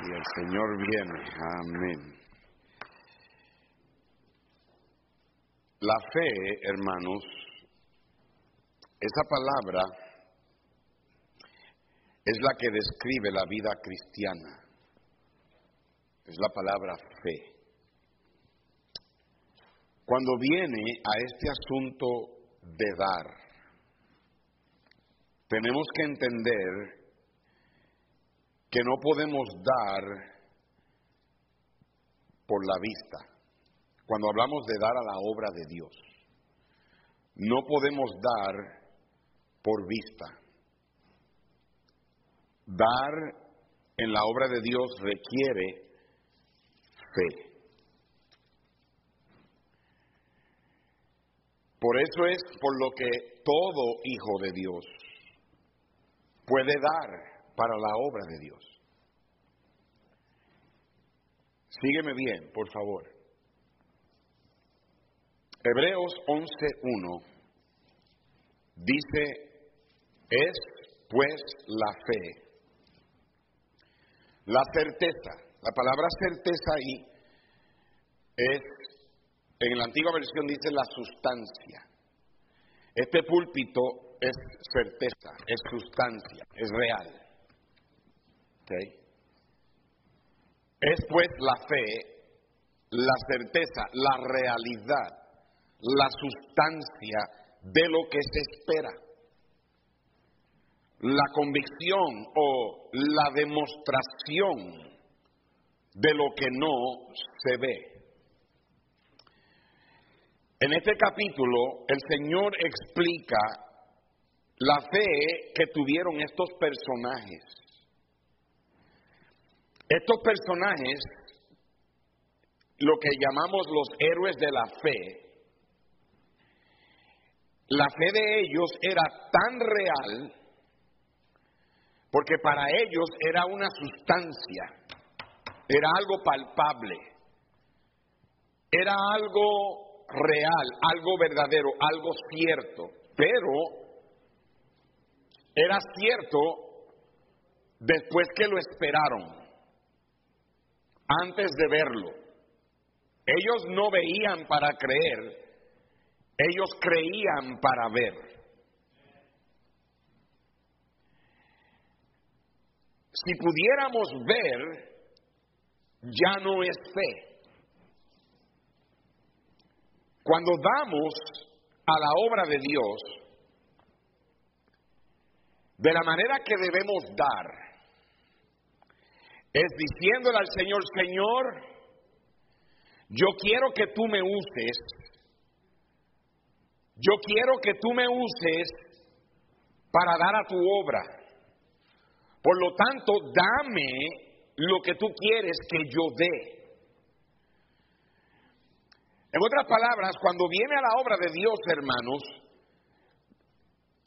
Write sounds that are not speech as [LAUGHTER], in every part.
Y el Señor viene. Amén. La fe, hermanos, esa palabra es la que describe la vida cristiana. Es la palabra fe. Cuando viene a este asunto de dar, tenemos que entender que no podemos dar por la vista. Cuando hablamos de dar a la obra de Dios, no podemos dar por vista. Dar en la obra de Dios requiere fe. Por eso es por lo que todo hijo de Dios puede dar para la obra de Dios. Sígueme bien, por favor. Hebreos 11.1 dice, es pues la fe, la certeza. La palabra certeza ahí es, en la antigua versión dice la sustancia. Este púlpito es certeza, es sustancia, es real. Es pues la fe, la certeza, la realidad, la sustancia de lo que se espera. La convicción o la demostración de lo que no se ve. En este capítulo el Señor explica la fe que tuvieron estos personajes estos personajes, lo que llamamos los héroes de la fe, la fe de ellos era tan real porque para ellos era una sustancia, era algo palpable, era algo real, algo verdadero, algo cierto, pero era cierto después que lo esperaron antes de verlo. Ellos no veían para creer, ellos creían para ver. Si pudiéramos ver, ya no es fe. Cuando damos a la obra de Dios, de la manera que debemos dar, es diciéndole al Señor, Señor, yo quiero que tú me uses, yo quiero que tú me uses para dar a tu obra. Por lo tanto, dame lo que tú quieres que yo dé. En otras palabras, cuando viene a la obra de Dios, hermanos,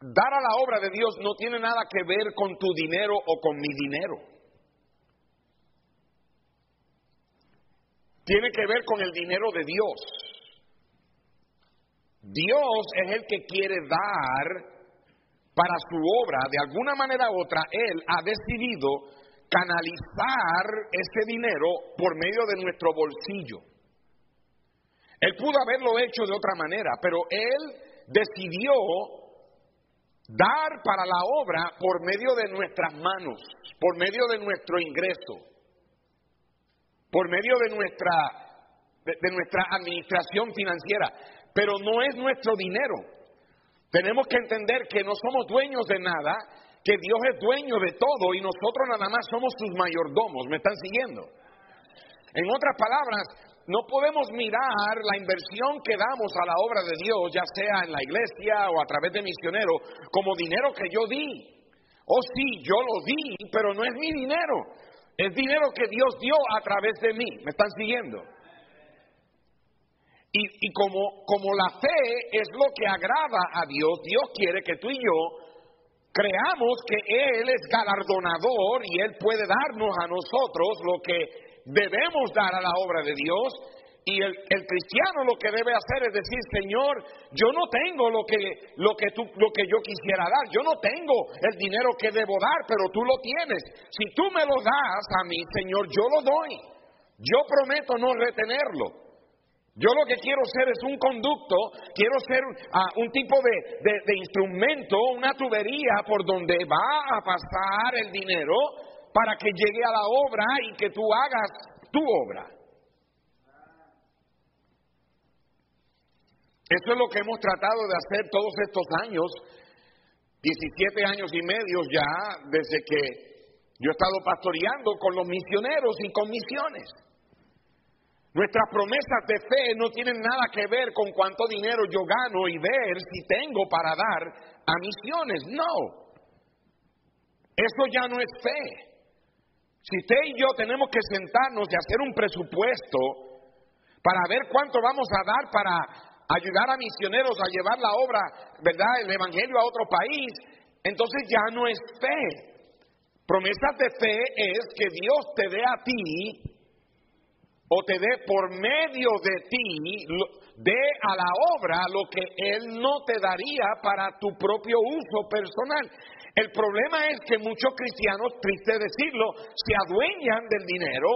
dar a la obra de Dios no tiene nada que ver con tu dinero o con mi dinero. Tiene que ver con el dinero de Dios. Dios es el que quiere dar para su obra. De alguna manera u otra, Él ha decidido canalizar ese dinero por medio de nuestro bolsillo. Él pudo haberlo hecho de otra manera, pero Él decidió dar para la obra por medio de nuestras manos, por medio de nuestro ingreso por medio de nuestra, de, nuestra administración financiera, pero no es nuestro dinero. Tenemos que entender que no somos dueños de nada, que Dios es dueño de todo y nosotros nada más somos sus mayordomos. ¿Me están siguiendo? En otras palabras, no podemos mirar la inversión que damos a la obra de Dios, ya sea en la iglesia o a través de misioneros, como dinero que yo di. Oh sí, yo lo di, pero no es mi dinero. Es dinero que Dios dio a través de mí. ¿Me están siguiendo? Y, como, como la fe es lo que agrada a Dios, Dios quiere que tú y yo creamos que Él es galardonador y Él puede darnos a nosotros lo que debemos dar a la obra de Dios, Y el, cristiano lo que debe hacer es decir, Señor, yo no tengo lo que, lo, que lo que yo quisiera dar, yo no tengo el dinero que debo dar, pero tú lo tienes. Si tú me lo das a mí, Señor, yo lo doy. Yo prometo no retenerlo. Yo lo que quiero ser es un conducto, quiero ser uh, un tipo de, de, de instrumento, una tubería por donde va a pasar el dinero para que llegue a la obra y que tú hagas tu obra. Eso es lo que hemos tratado de hacer todos estos años, 17 años y medio ya, desde que yo he estado pastoreando con los misioneros y con misiones. Nuestras promesas de fe no tienen nada que ver con cuánto dinero yo gano y ver si tengo para dar a misiones. No. Eso ya no es fe. Si usted y yo tenemos que sentarnos y hacer un presupuesto para ver cuánto vamos a dar para ayudar a misioneros a llevar la obra, ¿verdad?, el Evangelio a otro país, entonces ya no es fe. Promesas de fe es que Dios te dé a ti o te dé por medio de ti, dé a la obra lo que Él no te daría para tu propio uso personal. El problema es que muchos cristianos, triste decirlo, se adueñan del dinero.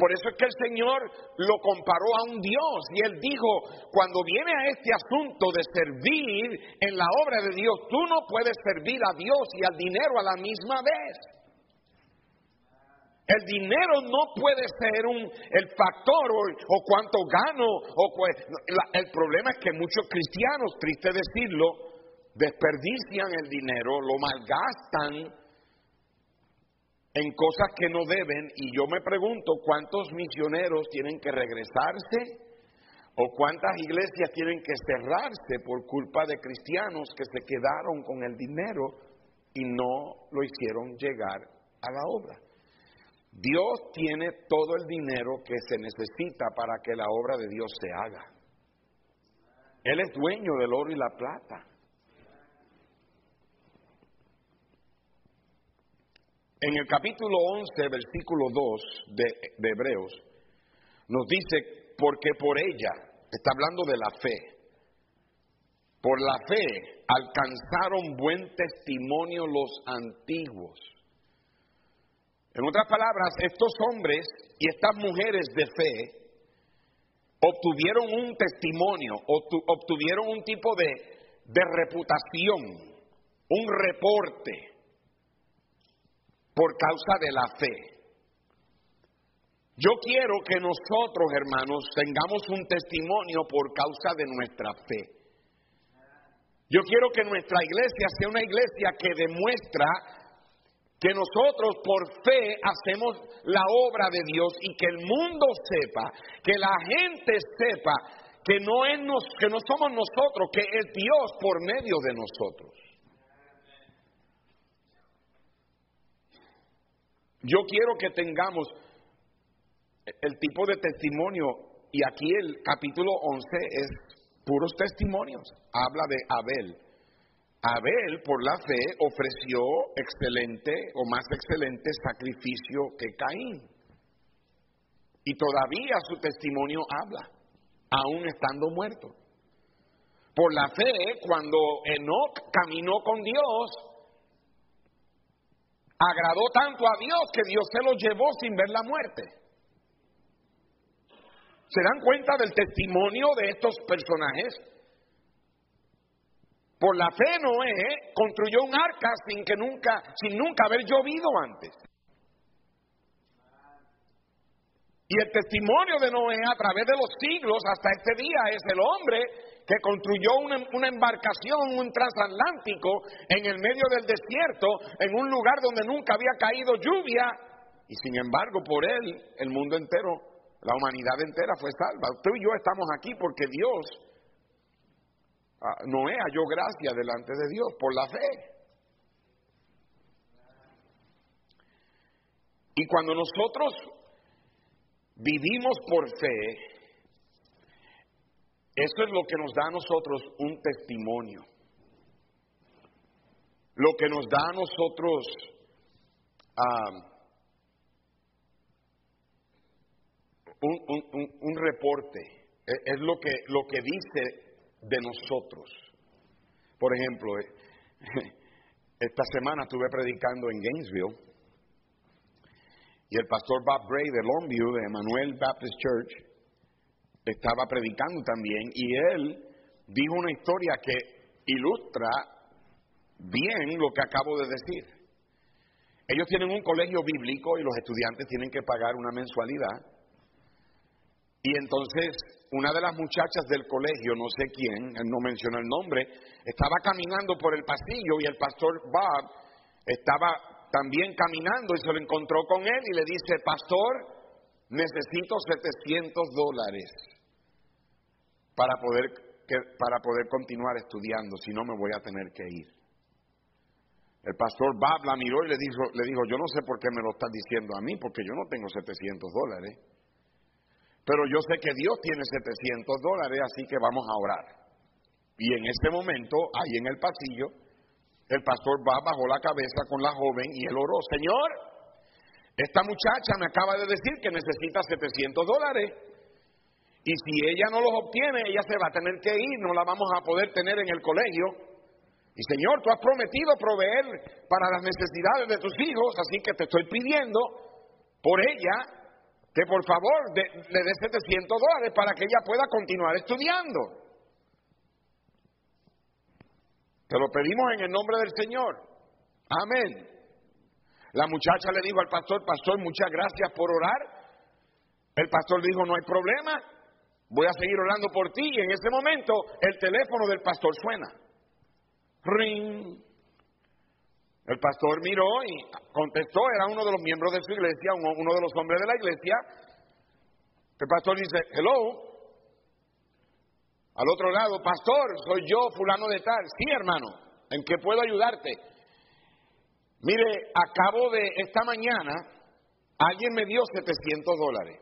por eso es que el Señor lo comparó a un Dios y él dijo, cuando viene a este asunto de servir en la obra de Dios, tú no puedes servir a Dios y al dinero a la misma vez. El dinero no puede ser un, el factor o, cuánto gano. O, el problema es que muchos cristianos, triste decirlo, desperdician el dinero, lo malgastan en cosas que no deben y yo me pregunto cuántos misioneros tienen que regresarse o cuántas iglesias tienen que cerrarse por culpa de cristianos que se quedaron con el dinero y no lo hicieron llegar a la obra. Dios tiene todo el dinero que se necesita para que la obra de Dios se haga. Él es dueño del oro y la plata. En el capítulo 11, versículo 2 de, Hebreos, nos dice, porque por ella, está hablando de la fe, por la fe alcanzaron buen testimonio los antiguos. En otras palabras, estos hombres y estas mujeres de fe obtuvieron un testimonio, obtuvieron un tipo de reputación, un reporte por causa de la fe. Yo quiero que nosotros, hermanos, tengamos un testimonio por causa de nuestra fe. Yo quiero que nuestra iglesia sea una iglesia que demuestra que nosotros por fe hacemos la obra de Dios y que el mundo sepa, que la gente sepa que no, es nos, que no somos nosotros, que es Dios por medio de nosotros. Yo quiero que tengamos el tipo de testimonio, y aquí el capítulo 11 es puros testimonios, habla de Abel. Abel, por la fe, ofreció excelente o más excelente sacrificio que Caín. Y todavía su testimonio habla, aún estando muerto. Por la fe, cuando Enoch caminó con Dios, agradó tanto a Dios que Dios se lo llevó sin ver la muerte. ¿Se dan cuenta del testimonio de estos personajes? Por la fe Noé construyó un arca sin que nunca, sin nunca haber llovido antes. Y el testimonio de Noé a través de los siglos hasta este día es el hombre que construyó una, embarcación, un transatlántico, en el medio del desierto, en un lugar donde nunca había caído lluvia, y sin embargo por él el mundo entero, la humanidad entera fue salva. Tú y yo estamos aquí porque Dios, ah, Noé halló gracia delante de Dios por la fe. Y cuando nosotros vivimos por fe, eso es lo que nos da a nosotros un testimonio. Lo que nos da a nosotros un, reporte, es, lo, que, lo que dice de nosotros. Por ejemplo, eh, [LAUGHS] esta semana estuve predicando en Gainesville y el pastor Bob Bray de Longview, de Emmanuel Baptist Church, estaba predicando también y él dijo una historia que ilustra bien lo que acabo de decir. Ellos tienen un colegio bíblico y los estudiantes tienen que pagar una mensualidad. Y entonces una de las muchachas del colegio, no sé quién, no menciona el nombre, estaba caminando por el pasillo y el pastor Bob estaba también caminando y se lo encontró con él y le dice, pastor, necesito 700 dólares para poder, para poder continuar estudiando, si no me voy a tener que ir. El pastor Bob la miró y le dijo, le dijo, yo no sé por qué me lo estás diciendo a mí, porque yo no tengo 700 dólares. Pero yo sé que Dios tiene 700 dólares, así que vamos a orar. Y en este momento, ahí en el pasillo, el pastor Bob bajó la cabeza con la joven y él oró, Señor, esta muchacha me acaba de decir que necesita 700 dólares. Y si ella no los obtiene, ella se va a tener que ir, no la vamos a poder tener en el colegio. Y Señor, tú has prometido proveer para las necesidades de tus hijos, así que te estoy pidiendo por ella que por favor le dé 700 dólares para que ella pueda continuar estudiando. Te lo pedimos en el nombre del Señor. Amén. La muchacha le dijo al pastor, pastor, muchas gracias por orar. El pastor dijo, no hay problema, voy a seguir orando por ti. Y en ese momento el teléfono del pastor suena. Ring. El pastor miró y contestó, era uno de los miembros de su iglesia, uno de los hombres de la iglesia. El pastor dice, hello. Al otro lado, pastor, soy yo, fulano de tal. Sí, hermano, ¿en qué puedo ayudarte? Mire, acabo de, esta mañana, alguien me dio 700 dólares.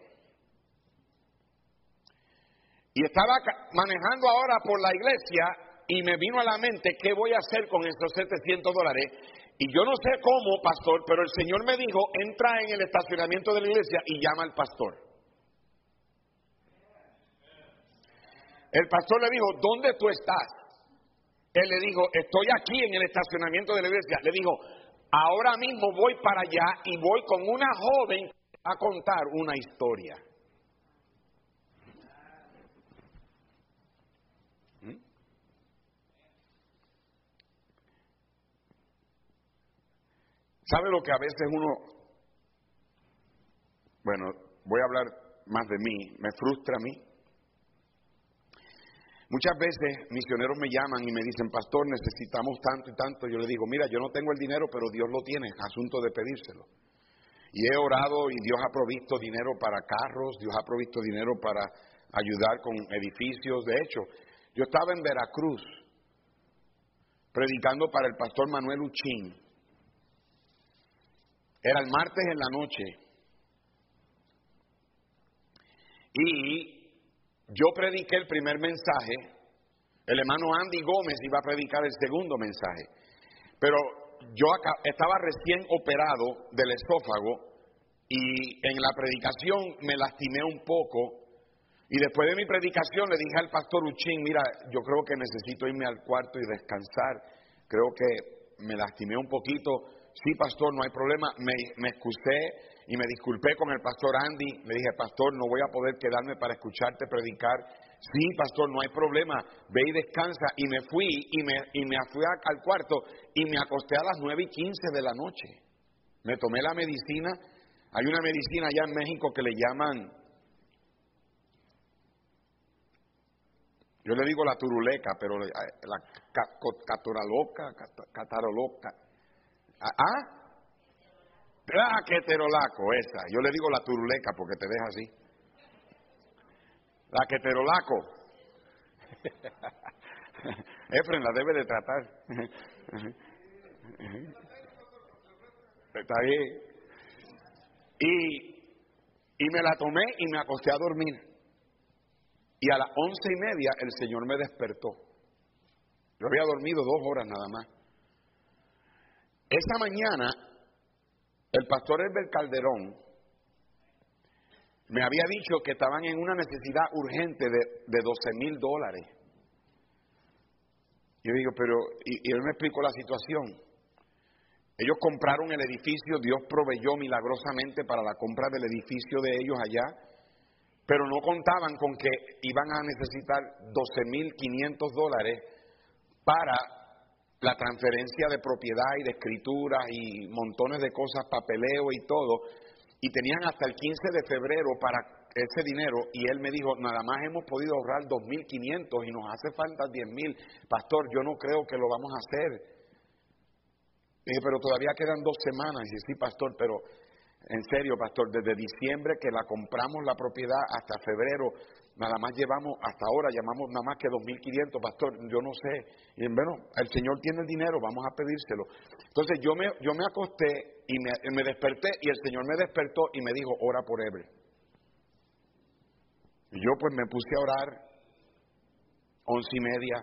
Y estaba manejando ahora por la iglesia y me vino a la mente qué voy a hacer con estos 700 dólares. Y yo no sé cómo, pastor, pero el Señor me dijo, entra en el estacionamiento de la iglesia y llama al pastor. El pastor le dijo, ¿dónde tú estás? Él le dijo, estoy aquí en el estacionamiento de la iglesia. Le dijo, ahora mismo voy para allá y voy con una joven a contar una historia. ¿Sabe lo que a veces uno, bueno, voy a hablar más de mí, me frustra a mí? Muchas veces misioneros me llaman y me dicen, pastor, necesitamos tanto y tanto. Yo le digo, mira, yo no tengo el dinero, pero Dios lo tiene, asunto de pedírselo. Y he orado y Dios ha provisto dinero para carros, Dios ha provisto dinero para ayudar con edificios. De hecho, yo estaba en Veracruz predicando para el pastor Manuel Uchín era el martes en la noche. Y yo prediqué el primer mensaje. El hermano Andy Gómez iba a predicar el segundo mensaje. Pero yo estaba recién operado del esófago y en la predicación me lastimé un poco. Y después de mi predicación le dije al pastor Uchín, mira, yo creo que necesito irme al cuarto y descansar. Creo que me lastimé un poquito sí, pastor, no hay problema. Me, me excusé y me disculpé con el pastor Andy. Le dije, pastor, no voy a poder quedarme para escucharte predicar. Sí, pastor, no hay problema. Ve y descansa. Y me fui y me, y me fui al cuarto y me acosté a las nueve y quince de la noche. Me tomé la medicina. Hay una medicina allá en México que le llaman Yo le digo la turuleca, pero la, la cataroloca, cataroloca, ¿Ah? ¿Ah? La queterolaco, esa. Yo le digo la turuleca porque te deja así. La queterolaco. [LAUGHS] Efren la debe de tratar. [LAUGHS] Está bien. Y, y me la tomé y me acosté a dormir. Y a las once y media el Señor me despertó. Yo había dormido dos horas nada más. Esa mañana, el pastor Herbert Calderón me había dicho que estaban en una necesidad urgente de, de 12 mil dólares. Yo digo, pero, y, él me explicó la situación. Ellos compraron el edificio, Dios proveyó milagrosamente para la compra del edificio de ellos allá, pero no contaban con que iban a necesitar 12.500 dólares para la transferencia de propiedad y de escritura y montones de cosas, papeleo y todo, y tenían hasta el 15 de febrero para ese dinero y él me dijo, nada más hemos podido ahorrar 2.500 y nos hace falta 10.000. Pastor, yo no creo que lo vamos a hacer. Dije, pero todavía quedan dos semanas. Y dije, sí, pastor, pero en serio, pastor, desde diciembre que la compramos la propiedad hasta febrero, nada más llevamos, hasta ahora llamamos nada más que 2.500, pastor, yo no sé. Y bueno, el Señor tiene el dinero, vamos a pedírselo. Entonces yo me, yo me acosté y me, me desperté y el Señor me despertó y me dijo, ora por Ebre. Y yo pues me puse a orar, once y media,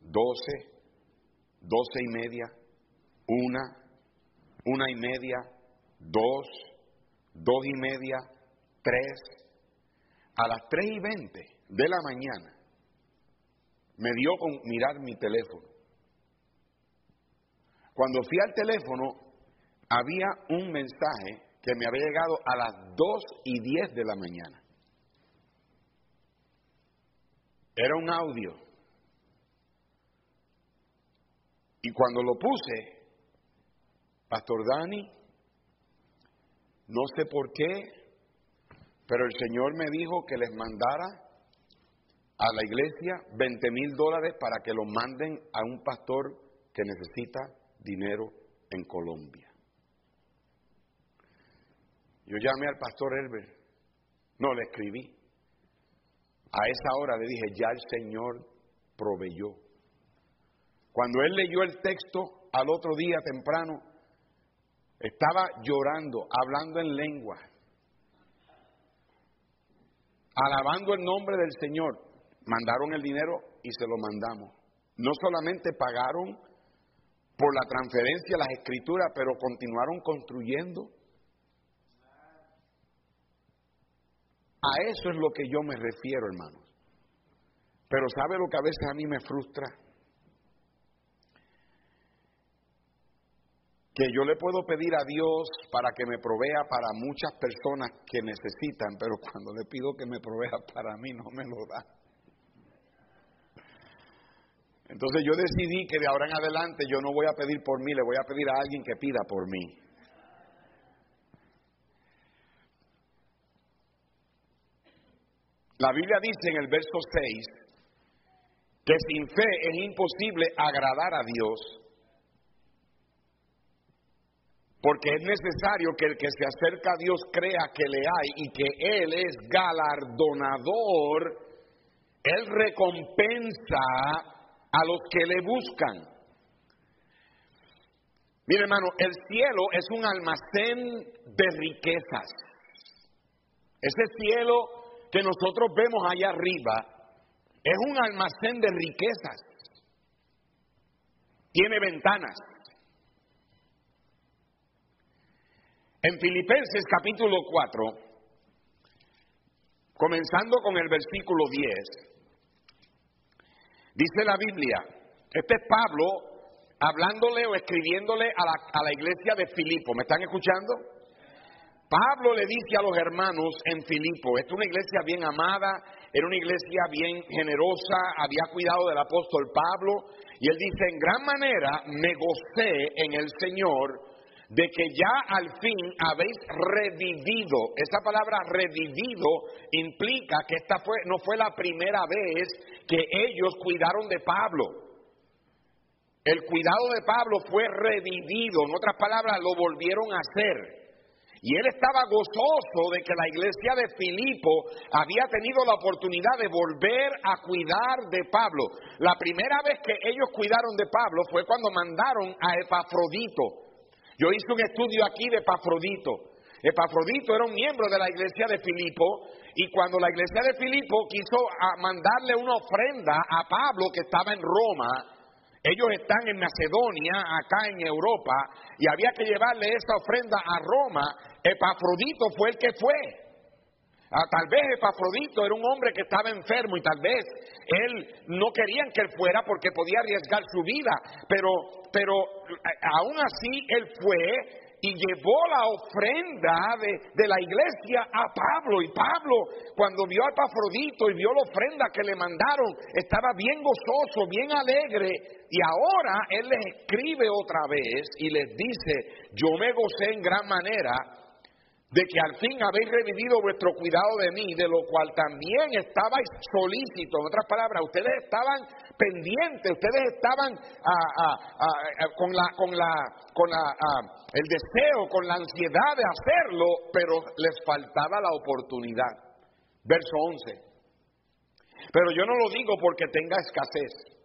doce, doce y media, una, una y media, dos, dos y media, tres. A las tres y veinte de la mañana me dio con mirar mi teléfono. Cuando fui al teléfono había un mensaje que me había llegado a las dos y diez de la mañana. Era un audio. Y cuando lo puse, Pastor Dani, no sé por qué, pero el Señor me dijo que les mandara a la iglesia 20 mil dólares para que lo manden a un pastor que necesita dinero en Colombia. Yo llamé al pastor Elber, no le escribí. A esa hora le dije, ya el Señor proveyó. Cuando él leyó el texto al otro día temprano, estaba llorando, hablando en lengua, alabando el nombre del Señor. Mandaron el dinero y se lo mandamos. No solamente pagaron por la transferencia, las escrituras, pero continuaron construyendo. A eso es lo que yo me refiero, hermanos. Pero ¿sabe lo que a veces a mí me frustra? Que yo le puedo pedir a Dios para que me provea para muchas personas que necesitan, pero [LAUGHS] cuando le pido que me provea para mí no me lo da. Entonces yo decidí que de ahora en adelante yo no voy a pedir por mí, le voy a pedir a alguien que pida por mí. La Biblia dice en el verso 6 que sin fe es imposible agradar a Dios, porque es necesario que el que se acerca a Dios crea que le hay y que Él es galardonador, Él recompensa a los que le buscan. Mire hermano, el cielo es un almacén de riquezas. Ese cielo que nosotros vemos allá arriba es un almacén de riquezas. Tiene ventanas. En Filipenses capítulo 4, comenzando con el versículo 10, dice la Biblia, este es Pablo hablándole o escribiéndole a la, a la iglesia de Filipo. ¿Me están escuchando? Pablo le dice a los hermanos en Filipo, esta es una iglesia bien amada, era una iglesia bien generosa, había cuidado del apóstol Pablo, y él dice, en gran manera me gocé en el Señor de que ya al fin habéis revivido. Esa palabra revivido implica que esta fue, no fue la primera vez que ellos cuidaron de Pablo. El cuidado de Pablo fue revivido, en otras palabras, lo volvieron a hacer. Y él estaba gozoso de que la iglesia de Filipo había tenido la oportunidad de volver a cuidar de Pablo. La primera vez que ellos cuidaron de Pablo fue cuando mandaron a Epafrodito. Yo hice un estudio aquí de Epafrodito. Epafrodito era un miembro de la iglesia de Filipo y cuando la iglesia de Filipo quiso ah, mandarle una ofrenda a Pablo que estaba en Roma, ellos están en Macedonia, acá en Europa, y había que llevarle esa ofrenda a Roma. Epafrodito fue el que fue. Ah, tal vez Epafrodito era un hombre que estaba enfermo y tal vez él no querían que él fuera porque podía arriesgar su vida, pero, pero aún así él fue y llevó la ofrenda de, la iglesia a Pablo. Y Pablo, cuando vio a Epafrodito y vio la ofrenda que le mandaron, estaba bien gozoso, bien alegre. Y ahora él les escribe otra vez y les dice, yo me gocé en gran manera de que al fin habéis revivido vuestro cuidado de mí, de lo cual también estabais solícitos. En otras palabras, ustedes estaban pendientes, ustedes estaban con, la, con, la, con la, el deseo, con la ansiedad de hacerlo, pero les faltaba la oportunidad. Verso 11. Pero yo no lo digo porque tenga escasez,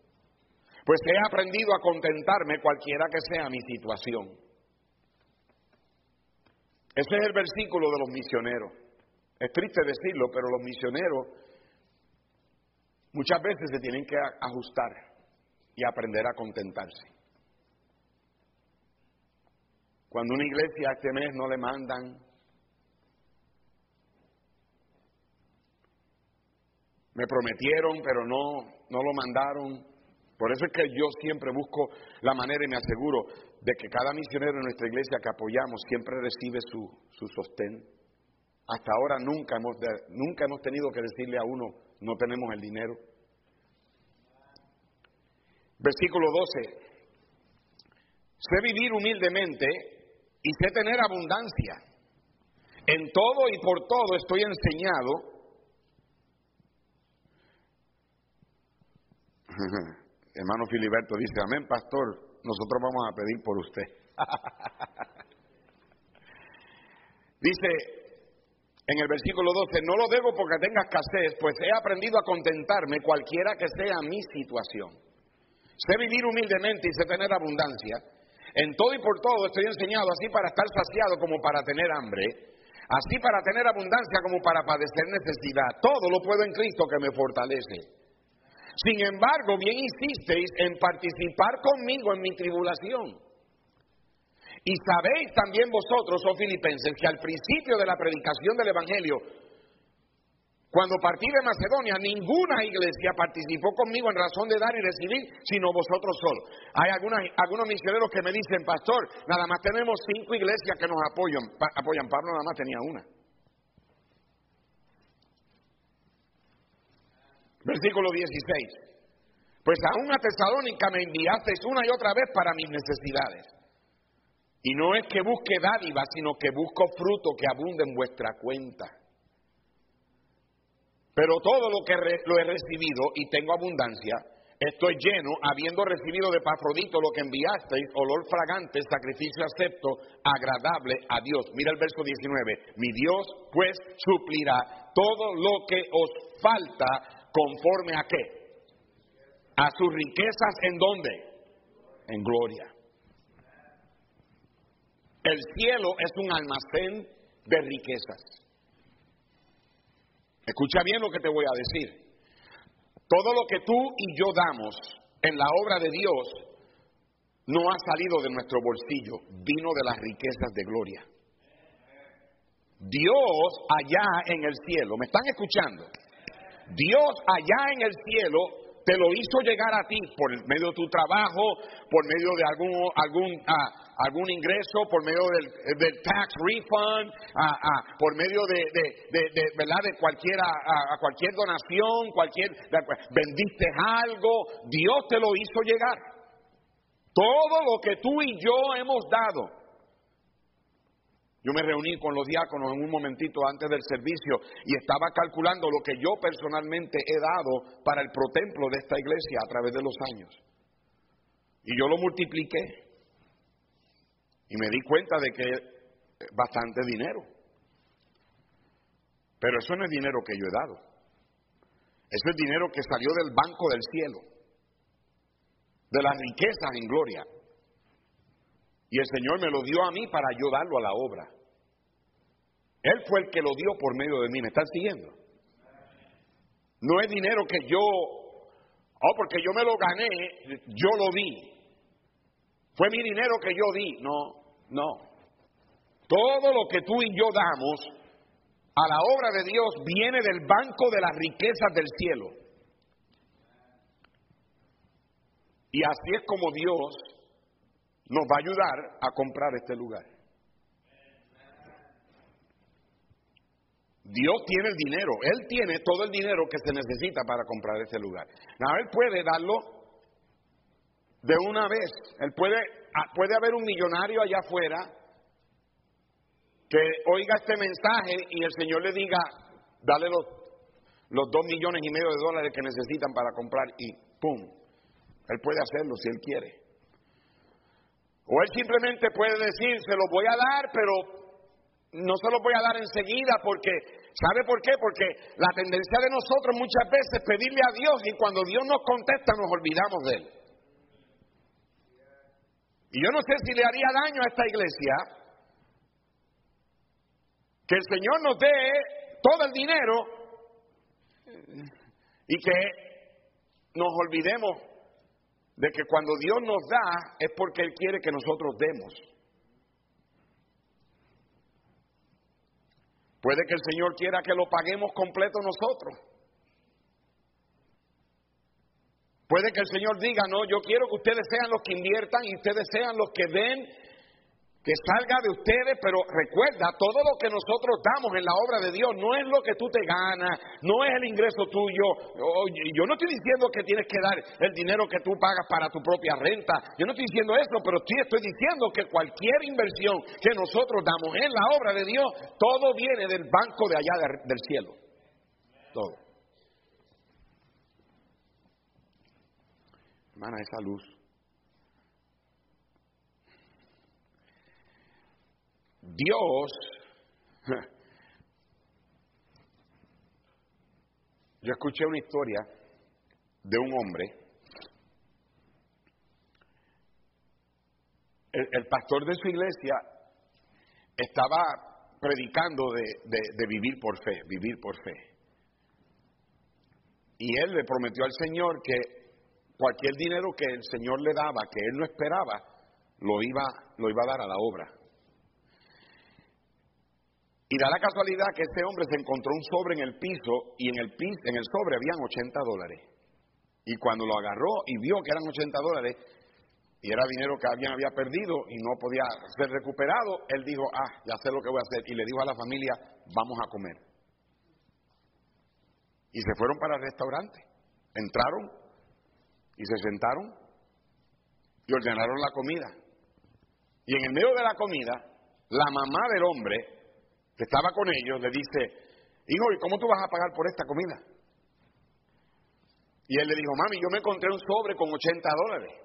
pues he aprendido a contentarme cualquiera que sea mi situación. Ese es el versículo de los misioneros. Es triste decirlo, pero los misioneros muchas veces se tienen que ajustar y aprender a contentarse. Cuando una iglesia este mes no le mandan, me prometieron, pero no, no lo mandaron, por eso es que yo siempre busco la manera y me aseguro de que cada misionero en nuestra iglesia que apoyamos siempre recibe su, su sostén. Hasta ahora nunca hemos, nunca hemos tenido que decirle a uno, no tenemos el dinero. Versículo 12. Sé vivir humildemente y sé tener abundancia. En todo y por todo estoy enseñado [LAUGHS] hermano Filiberto dice, amén, pastor, nosotros vamos a pedir por usted. dice en el versículo 12, no lo debo porque tenga escasez, pues he aprendido a contentarme cualquiera que sea mi situación. Sé vivir humildemente y sé tener abundancia. En todo y por todo estoy enseñado así para estar saciado como para tener hambre, así para tener abundancia como para padecer necesidad. Todo lo puedo en Cristo que me fortalece. Sin embargo, bien insisteis en participar conmigo en mi tribulación. Y sabéis también vosotros, oh filipenses, que al principio de la predicación del Evangelio, cuando partí de Macedonia, ninguna iglesia participó conmigo en razón de dar y recibir, sino vosotros solos. Hay algunos misioneros que me dicen, pastor, nada más tenemos cinco iglesias que nos apoyan. apoyan. Pablo nada más tenía una. Versículo 16. Pues aún a Tesalónica me enviasteis una y otra vez para mis necesidades. Y no es que busque dádiva, sino que busco fruto que abunde en vuestra cuenta. Pero todo lo que lo he recibido y tengo abundancia, estoy lleno, habiendo recibido de Pafrodito lo que enviasteis, olor fragante, sacrificio acepto, agradable a Dios. Mira el verso 19. Mi Dios pues suplirá todo lo que os falta ¿Conforme a qué? A sus riquezas en dónde? En gloria. El cielo es un almacén de riquezas. Escucha bien lo que te voy a decir. Todo lo que tú y yo damos en la obra de Dios no ha salido de nuestro bolsillo, vino de las riquezas de gloria. Dios allá en el cielo, ¿me están escuchando? Dios allá en el cielo te lo hizo llegar a ti por medio de tu trabajo, por medio de algún, algún, ah, algún ingreso, por medio del, tax refund, ah, ah, por medio de, de, ¿verdad? de cualquier, cualquier donación, cualquier, vendiste algo, Dios te lo hizo llegar. Todo lo que tú y yo hemos dado yo me reuní con los diáconos en un momentito antes del servicio y estaba calculando lo que yo personalmente he dado para el protemplo de esta iglesia a través de los años. Y yo lo multipliqué. Y me di cuenta de que es bastante dinero. Pero eso no es dinero que yo he dado. Eso es dinero que salió del banco del cielo. De las riquezas en gloria. Y el Señor me lo dio a mí para ayudarlo a la obra. Él fue el que lo dio por medio de mí. ¿Me están siguiendo? No es dinero que yo, oh, porque yo me lo gané, yo lo di. Fue mi dinero que yo di. No, no. Todo lo que tú y yo damos a la obra de Dios viene del banco de las riquezas del cielo. Y así es como Dios nos va a ayudar a comprar este lugar. Dios tiene el dinero, Él tiene todo el dinero que se necesita para comprar este lugar. Ahora, Él puede darlo de una vez. Él puede, ah, puede haber un millonario allá afuera que oiga este mensaje y el Señor le diga, dale los, los dos millones y medio de dólares que necesitan para comprar y ¡pum! Él puede hacerlo si Él quiere. O Él simplemente puede decir, se lo voy a dar, pero no se lo voy a dar enseguida porque, ¿sabe por qué? Porque la tendencia de nosotros muchas veces es pedirle a Dios y cuando Dios nos contesta nos olvidamos de Él. Y yo no sé si le haría daño a esta iglesia que el Señor nos dé todo el dinero y que nos olvidemos de que cuando Dios nos da es porque Él quiere que nosotros demos. Puede que el Señor quiera que lo paguemos completo nosotros. Puede que el Señor diga, no, yo quiero que ustedes sean los que inviertan y ustedes sean los que den que salga de ustedes, pero recuerda, todo lo que nosotros damos en la obra de Dios no es lo que tú te ganas, no es el ingreso tuyo. Yo no estoy diciendo que tienes que dar el dinero que tú pagas para tu propia renta, yo no estoy diciendo eso, pero sí estoy diciendo que cualquier inversión que nosotros damos en la obra de Dios, todo viene del banco de allá del cielo. Todo. Hermana, esa luz Dios, [LAUGHS] yo escuché una historia de un hombre, el, pastor de su iglesia estaba predicando de, de vivir por fe, vivir por fe. Y él le prometió al Señor que cualquier dinero que el Señor le daba, que él no esperaba, lo iba, lo iba a dar a la obra. Y da la casualidad que este hombre se encontró un sobre en el piso y en el, piso, en el sobre habían 80 dólares. Y cuando lo agarró y vio que eran 80 dólares y era dinero que alguien había perdido y no podía ser recuperado, él dijo, ah, ya sé lo que voy a hacer. Y le dijo a la familia, vamos a comer. Y se fueron para el restaurante. Entraron y se sentaron y ordenaron la comida. Y en el medio de la comida, la mamá del hombre que estaba con ellos, le dice, hijo, ¿y cómo tú vas a pagar por esta comida? Y él le dijo, mami, yo me encontré un sobre con 80 dólares.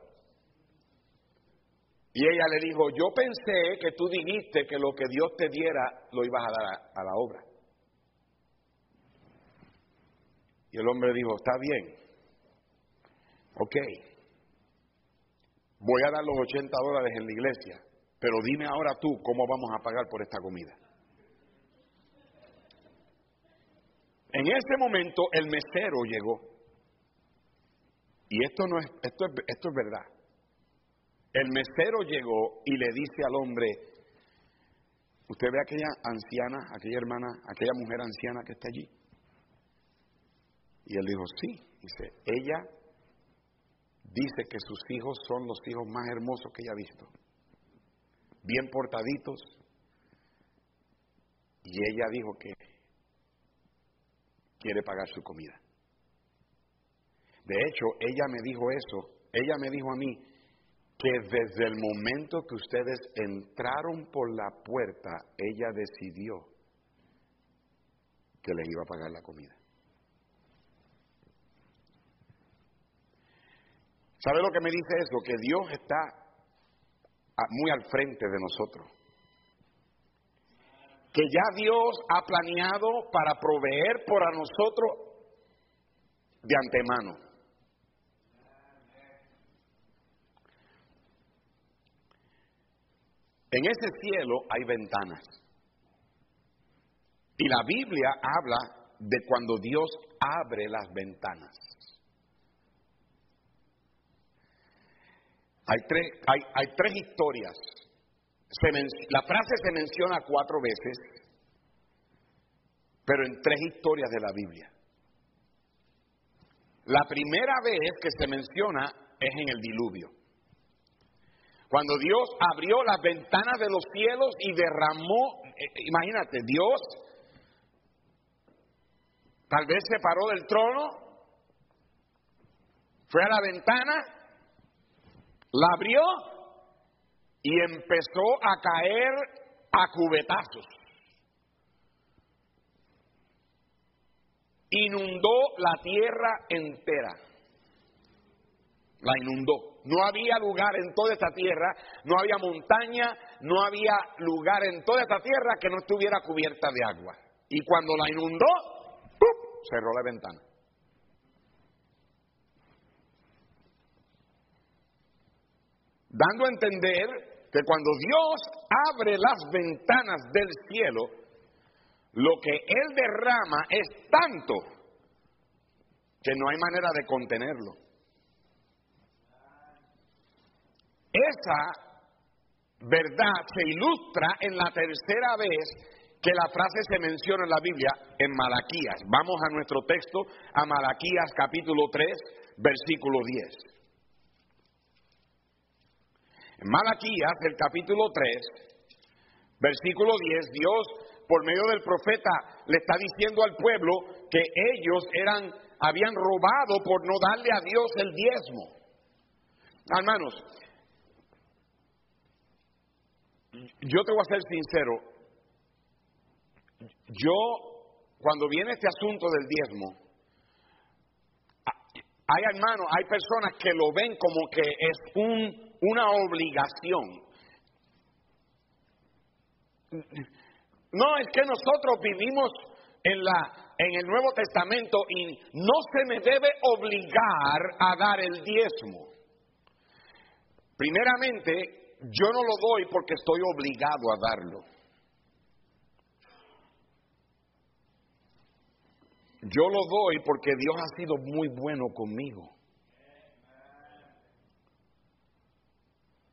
Y ella le dijo, yo pensé que tú dijiste que lo que Dios te diera lo ibas a dar a, la obra. Y el hombre dijo, está bien, ok, voy a dar los 80 dólares en la iglesia, pero dime ahora tú cómo vamos a pagar por esta comida. En ese momento el mesero llegó. Y esto no es, esto es, esto es verdad. El mesero llegó y le dice al hombre, ¿usted ve a aquella anciana, aquella hermana, aquella mujer anciana que está allí? Y él dijo, sí. Dice, ella dice que sus hijos son los hijos más hermosos que ella ha visto. Bien portaditos. Y ella dijo que quiere pagar su comida. De hecho, ella me dijo eso, ella me dijo a mí que desde el momento que ustedes entraron por la puerta, ella decidió que les iba a pagar la comida. ¿Sabe lo que me dice eso? Que Dios está muy al frente de nosotros que ya Dios ha planeado para proveer por a nosotros de antemano. En ese cielo hay ventanas. Y la Biblia habla de cuando Dios abre las ventanas. Hay tres, hay, hay tres historias la frase se menciona cuatro veces pero en tres historias de la Biblia. La primera vez que se menciona es en el diluvio. Cuando Dios abrió las ventanas de los cielos y derramó, eh, imagínate, Dios tal vez se paró del trono, fue a la ventana, la abrió y empezó a caer a cubetazos. Inundó la tierra entera. La inundó. No había lugar en toda esta tierra, no había montaña, no había lugar en toda esta tierra que no estuviera cubierta de agua. Y cuando la inundó, cerró la ventana. Dando a entender que cuando Dios abre las ventanas del cielo, lo que Él derrama es tanto que no hay manera de contenerlo. Esa verdad se ilustra en la tercera vez que la frase se menciona en la Biblia en Malaquías. Vamos a nuestro texto, a Malaquías capítulo 3, versículo 10. En Malaquías, el capítulo 3, versículo 10, Dios, por medio del profeta, le está diciendo al pueblo que ellos eran, habían robado por no darle a Dios el diezmo. Hermanos, yo te voy a ser sincero, yo, cuando viene este asunto del diezmo, hay hermanos, hay personas que lo ven como que es un, una obligación. No, es que nosotros vivimos en, la, en el Nuevo Testamento y no se me debe obligar a dar el diezmo. Primeramente, yo no lo doy porque estoy obligado a darlo. Yo lo doy porque Dios ha sido muy bueno conmigo.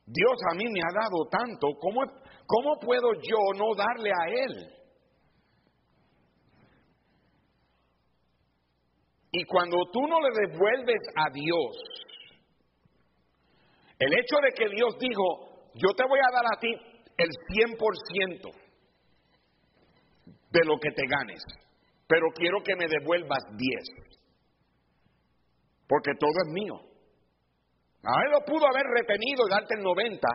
Dios a mí me ha dado tanto, ¿cómo, ¿cómo puedo yo no darle a Él? Y cuando tú no le devuelves a Dios, el hecho de que Dios dijo, yo te voy a dar a ti el 100% de lo que te ganes, pero quiero que me devuelvas 10, porque todo es mío. A él lo pudo haber retenido y darte el 90,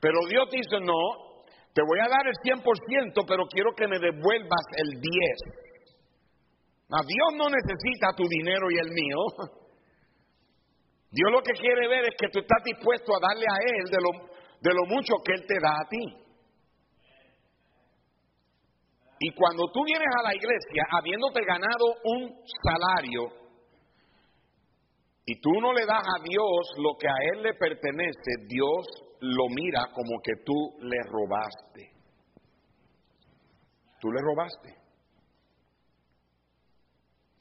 pero Dios dice, no, te voy a dar el 100%, pero quiero que me devuelvas el 10. A Dios no necesita tu dinero y el mío. [LAUGHS] Dios lo que quiere ver es que tú estás dispuesto a darle a Él de lo, de lo mucho que Él te da a ti. Y cuando tú vienes a la iglesia habiéndote ganado un salario y tú no le das a Dios lo que a Él le pertenece, Dios lo mira como que tú le robaste. Tú le robaste.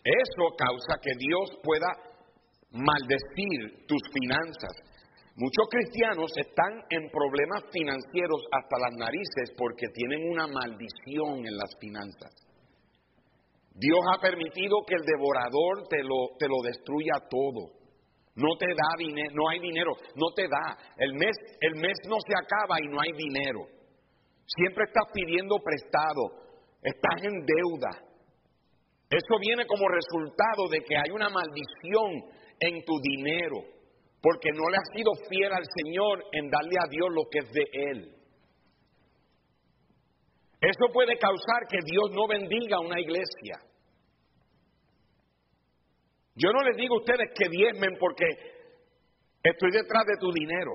Eso causa que Dios pueda maldecir tus finanzas. Muchos cristianos están en problemas financieros hasta las narices porque tienen una maldición en las finanzas. Dios ha permitido que el devorador te lo, te lo destruya todo. No te da dinero, no hay dinero, no te da. El mes, el mes no se acaba y no hay dinero. Siempre estás pidiendo prestado, estás en deuda. Eso viene como resultado de que hay una maldición en tu dinero, porque no le has sido fiel al Señor en darle a Dios lo que es de Él. Eso puede causar que Dios no bendiga una iglesia. Yo no les digo a ustedes que diezmen porque estoy detrás de tu dinero.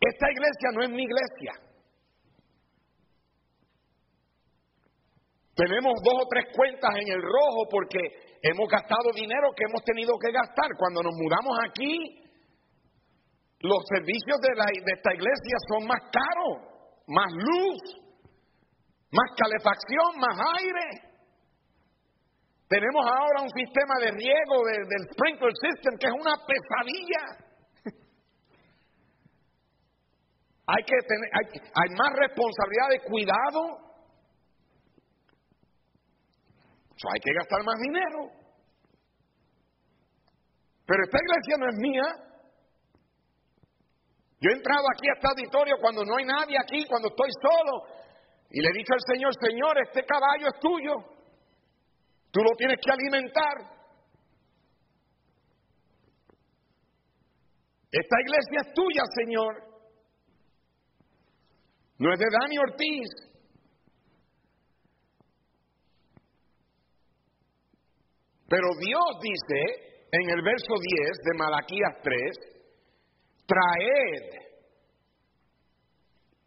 Esta iglesia no es mi iglesia. Tenemos dos o tres cuentas en el rojo porque hemos gastado dinero que hemos tenido que gastar. Cuando nos mudamos aquí, los servicios de, la, de esta iglesia son más caros, más luz, más calefacción, más aire. Tenemos ahora un sistema de riego del sprinkler system que es una pesadilla. [LAUGHS] hay que tener, hay más responsabilidad de cuidado So, hay que gastar más dinero. Pero esta iglesia no es mía. Yo he entrado aquí a este auditorio cuando no hay nadie aquí, cuando estoy solo. Y le he dicho al Señor, Señor, este caballo es tuyo. Tú lo tienes que alimentar. Esta iglesia es tuya, Señor. No es de Dani Ortiz. Pero Dios dice en el verso 10 de Malaquías 3, traed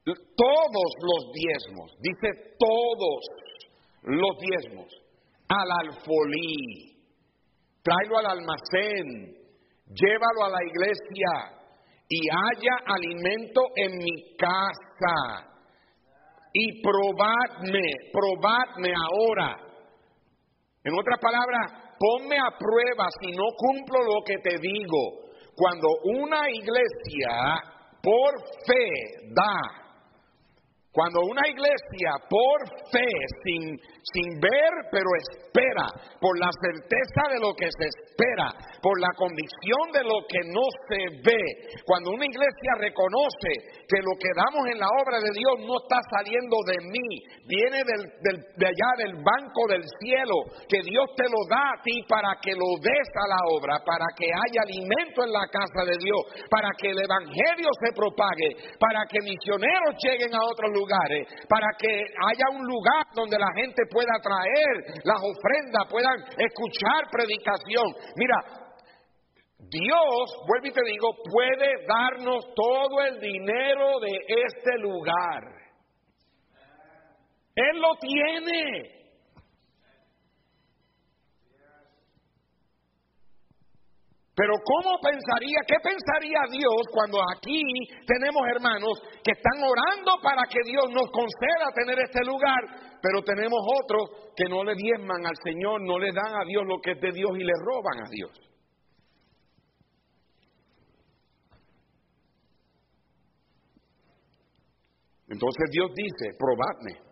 todos los diezmos, dice todos los diezmos, al alfolí, tráelo al almacén, llévalo a la iglesia y haya alimento en mi casa. Y probadme, probadme ahora. En otras palabras, ponme a prueba si no cumplo lo que te digo. Cuando una iglesia por fe da cuando una iglesia por fe, sin, sin ver, pero espera, por la certeza de lo que se espera, por la convicción de lo que no se ve, cuando una iglesia reconoce que lo que damos en la obra de Dios no está saliendo de mí, viene de allá del banco del cielo, que Dios te lo da a ti para que lo des a la obra, para que haya alimento en la casa de Dios, para que el Evangelio se propague, para que misioneros lleguen a otros lugares lugares, para que haya un lugar donde la gente pueda traer las ofrendas, puedan escuchar predicación. Mira, Dios, vuelvo y te digo, puede darnos todo el dinero de este lugar. Él lo tiene. Pero ¿cómo pensaría, qué pensaría Dios cuando aquí tenemos hermanos que están orando para que Dios nos conceda tener este lugar, pero tenemos otros que no le diezman al Señor, no le dan a Dios lo que es de Dios y le roban a Dios? Entonces Dios dice, probadme.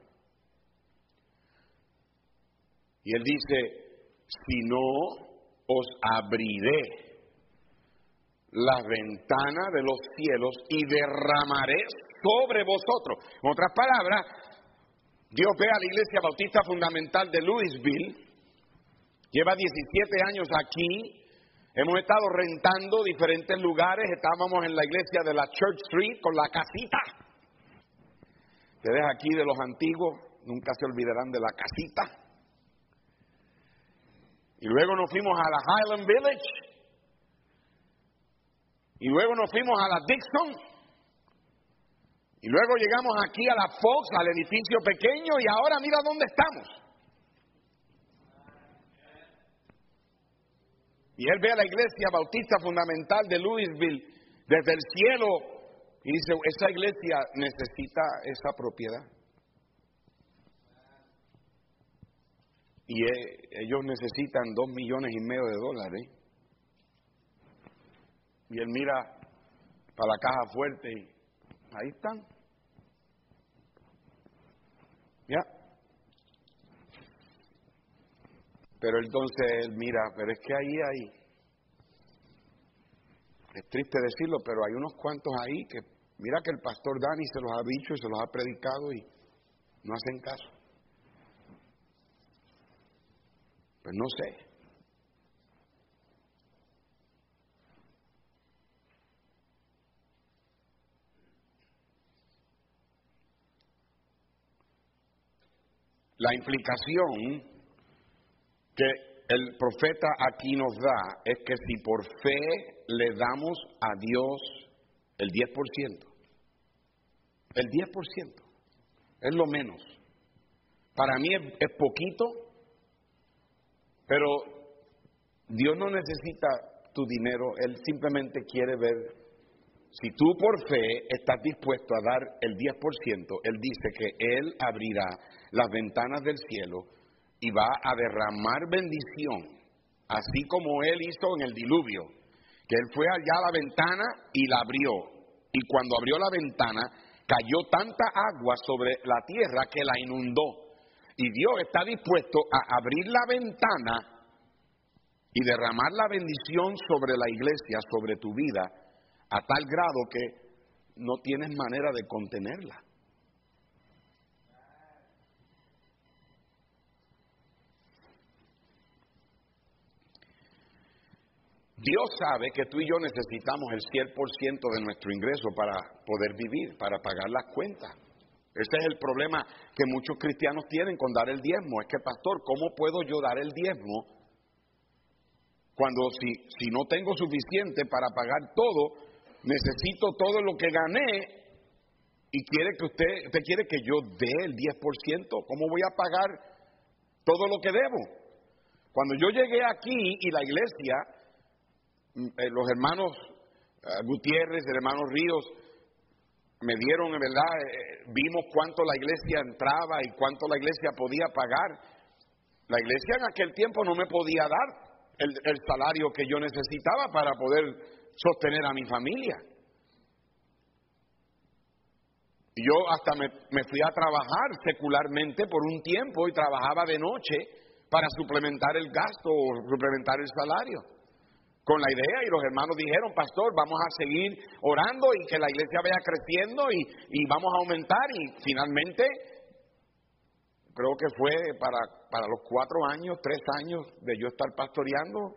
Y Él dice, si no, os abriré la ventana de los cielos y derramaré sobre vosotros. En otras palabras, Dios ve a la Iglesia Bautista Fundamental de Louisville, lleva 17 años aquí, hemos estado rentando diferentes lugares, estábamos en la iglesia de la Church Street con la casita. Ustedes aquí de los antiguos nunca se olvidarán de la casita. Y luego nos fuimos a la Highland Village, y luego nos fuimos a la Dixon. Y luego llegamos aquí a la Fox, al edificio pequeño, y ahora mira dónde estamos. Y él ve a la iglesia bautista fundamental de Louisville desde el cielo y dice, esa iglesia necesita esa propiedad. Y eh, ellos necesitan dos millones y medio de dólares. Y él mira para la caja fuerte y ahí están. ¿Ya? Pero entonces él mira, pero es que ahí hay, es triste decirlo, pero hay unos cuantos ahí que, mira que el pastor Dani se los ha dicho y se los ha predicado y no hacen caso. Pues no sé. La implicación que el profeta aquí nos da es que si por fe le damos a Dios el 10%, el 10% es lo menos. Para mí es, es poquito, pero Dios no necesita tu dinero, Él simplemente quiere ver si tú por fe estás dispuesto a dar el 10%, Él dice que Él abrirá las ventanas del cielo y va a derramar bendición, así como Él hizo en el diluvio, que Él fue allá a la ventana y la abrió. Y cuando abrió la ventana, cayó tanta agua sobre la tierra que la inundó. Y Dios está dispuesto a abrir la ventana y derramar la bendición sobre la iglesia, sobre tu vida, a tal grado que no tienes manera de contenerla. Dios sabe que tú y yo necesitamos el 100% de nuestro ingreso para poder vivir, para pagar las cuentas. Ese es el problema que muchos cristianos tienen con dar el diezmo. Es que, pastor, ¿cómo puedo yo dar el diezmo cuando si, si no tengo suficiente para pagar todo, necesito todo lo que gané y quiere que usted, usted quiere que yo dé el 10%? ¿Cómo voy a pagar todo lo que debo? Cuando yo llegué aquí y la iglesia Mm, eh, los hermanos eh, Gutiérrez, el hermano Ríos, me dieron, en verdad, eh, vimos cuánto la iglesia entraba y cuánto la iglesia podía pagar. La iglesia en aquel tiempo no me podía dar el, salario que yo necesitaba para poder sostener a mi familia. Yo hasta me, fui a trabajar secularmente por un tiempo y trabajaba de noche para suplementar el gasto o suplementar el salario con la idea y los hermanos dijeron, pastor, vamos a seguir orando y que la iglesia vaya creciendo y, vamos a aumentar y finalmente, creo que fue para, para los cuatro años, tres años de yo estar pastoreando,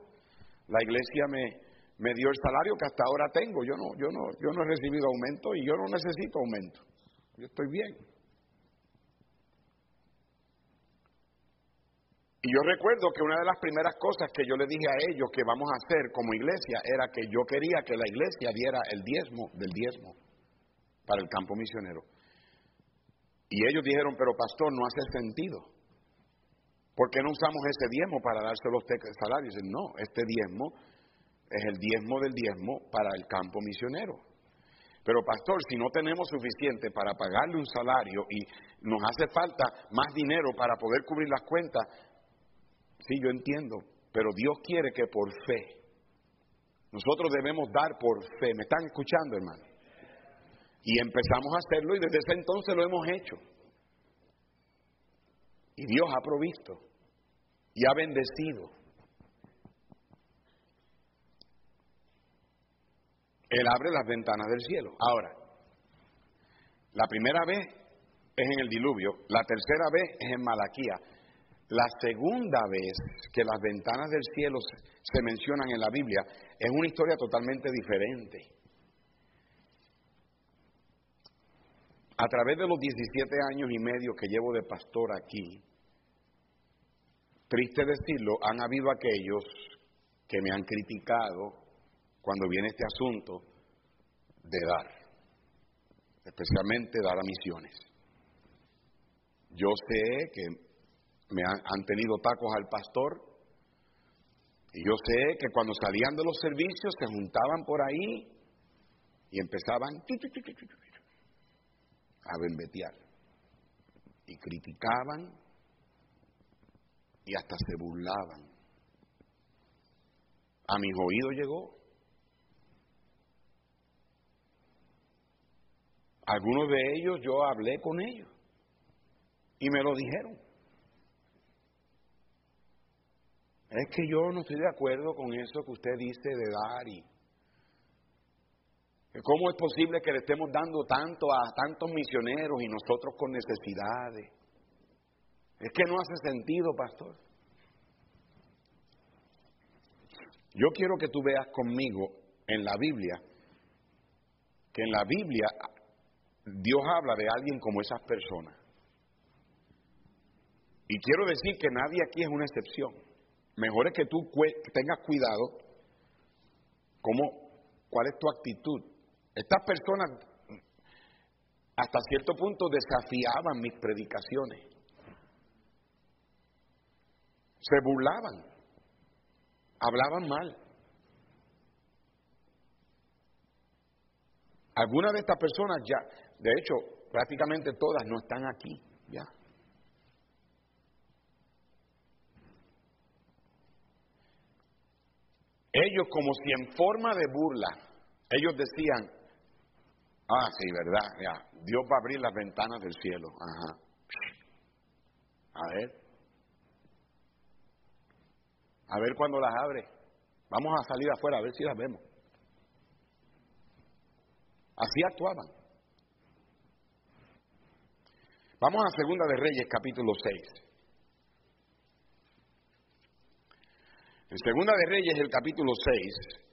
la iglesia me, me dio el salario que hasta ahora tengo. Yo no, yo no, yo no he recibido aumento y yo no necesito aumento. Yo estoy bien. Y yo recuerdo que una de las primeras cosas que yo le dije a ellos que vamos a hacer como iglesia era que yo quería que la iglesia diera el diezmo del diezmo para el campo misionero. Y ellos dijeron, pero pastor, no hace sentido. ¿Por qué no usamos ese diezmo para dárselo a usted salarios? no, este diezmo es el diezmo del diezmo para el campo misionero. Pero pastor, si no tenemos suficiente para pagarle un salario y nos hace falta más dinero para poder cubrir las cuentas, Sí, yo entiendo, pero Dios quiere que por fe. Nosotros debemos dar por fe. ¿Me están escuchando, hermano? Y empezamos a hacerlo y desde ese entonces lo hemos hecho. Y Dios ha provisto y ha bendecido. Él abre las ventanas del cielo. Ahora, la primera vez es en el diluvio, la tercera vez es en Malaquía. La segunda vez que las ventanas del cielo se mencionan en la Biblia es una historia totalmente diferente. A través de los 17 años y medio que llevo de pastor aquí, triste decirlo, han habido aquellos que me han criticado cuando viene este asunto de dar, especialmente dar a misiones. Yo sé que me han, tenido tacos al pastor. Y yo sé que cuando salían de los servicios se juntaban por ahí y empezaban a bembetear. Y criticaban y hasta se burlaban. A mis oídos llegó. Algunos de ellos yo hablé con ellos y me lo dijeron. Es que yo no estoy de acuerdo con eso que usted dice de dar y cómo es posible que le estemos dando tanto a tantos misioneros y nosotros con necesidades. Es que no hace sentido, pastor. Yo quiero que tú veas conmigo en la Biblia que en la Biblia Dios habla de alguien como esas personas. Y quiero decir que nadie aquí es una excepción. Mejor es que tú tengas cuidado cómo, cuál es tu actitud. Estas personas hasta cierto punto desafiaban mis predicaciones. Se burlaban, hablaban mal. Algunas de estas personas ya, de hecho, prácticamente todas no están aquí, ya. Ellos como si en forma de burla, ellos decían, ah, sí, verdad, ya, Dios va a abrir las ventanas del cielo. Ajá. A ver. A ver cuándo las abre. Vamos a salir afuera a ver si las vemos. Así actuaban. Vamos a Segunda de Reyes, capítulo 6. En Segunda de Reyes, el capítulo 6,